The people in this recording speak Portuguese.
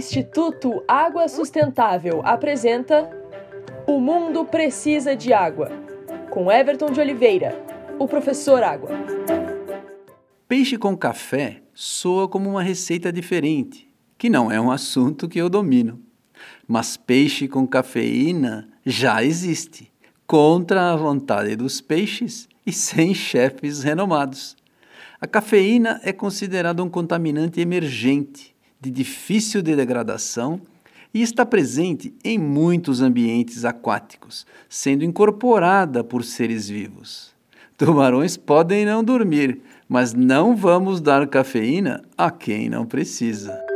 Instituto Água Sustentável apresenta O Mundo Precisa de Água, com Everton de Oliveira, o professor Água. Peixe com café soa como uma receita diferente, que não é um assunto que eu domino. Mas peixe com cafeína já existe, contra a vontade dos peixes e sem chefes renomados. A cafeína é considerada um contaminante emergente, de difícil degradação e está presente em muitos ambientes aquáticos, sendo incorporada por seres vivos. Tubarões podem não dormir, mas não vamos dar cafeína a quem não precisa.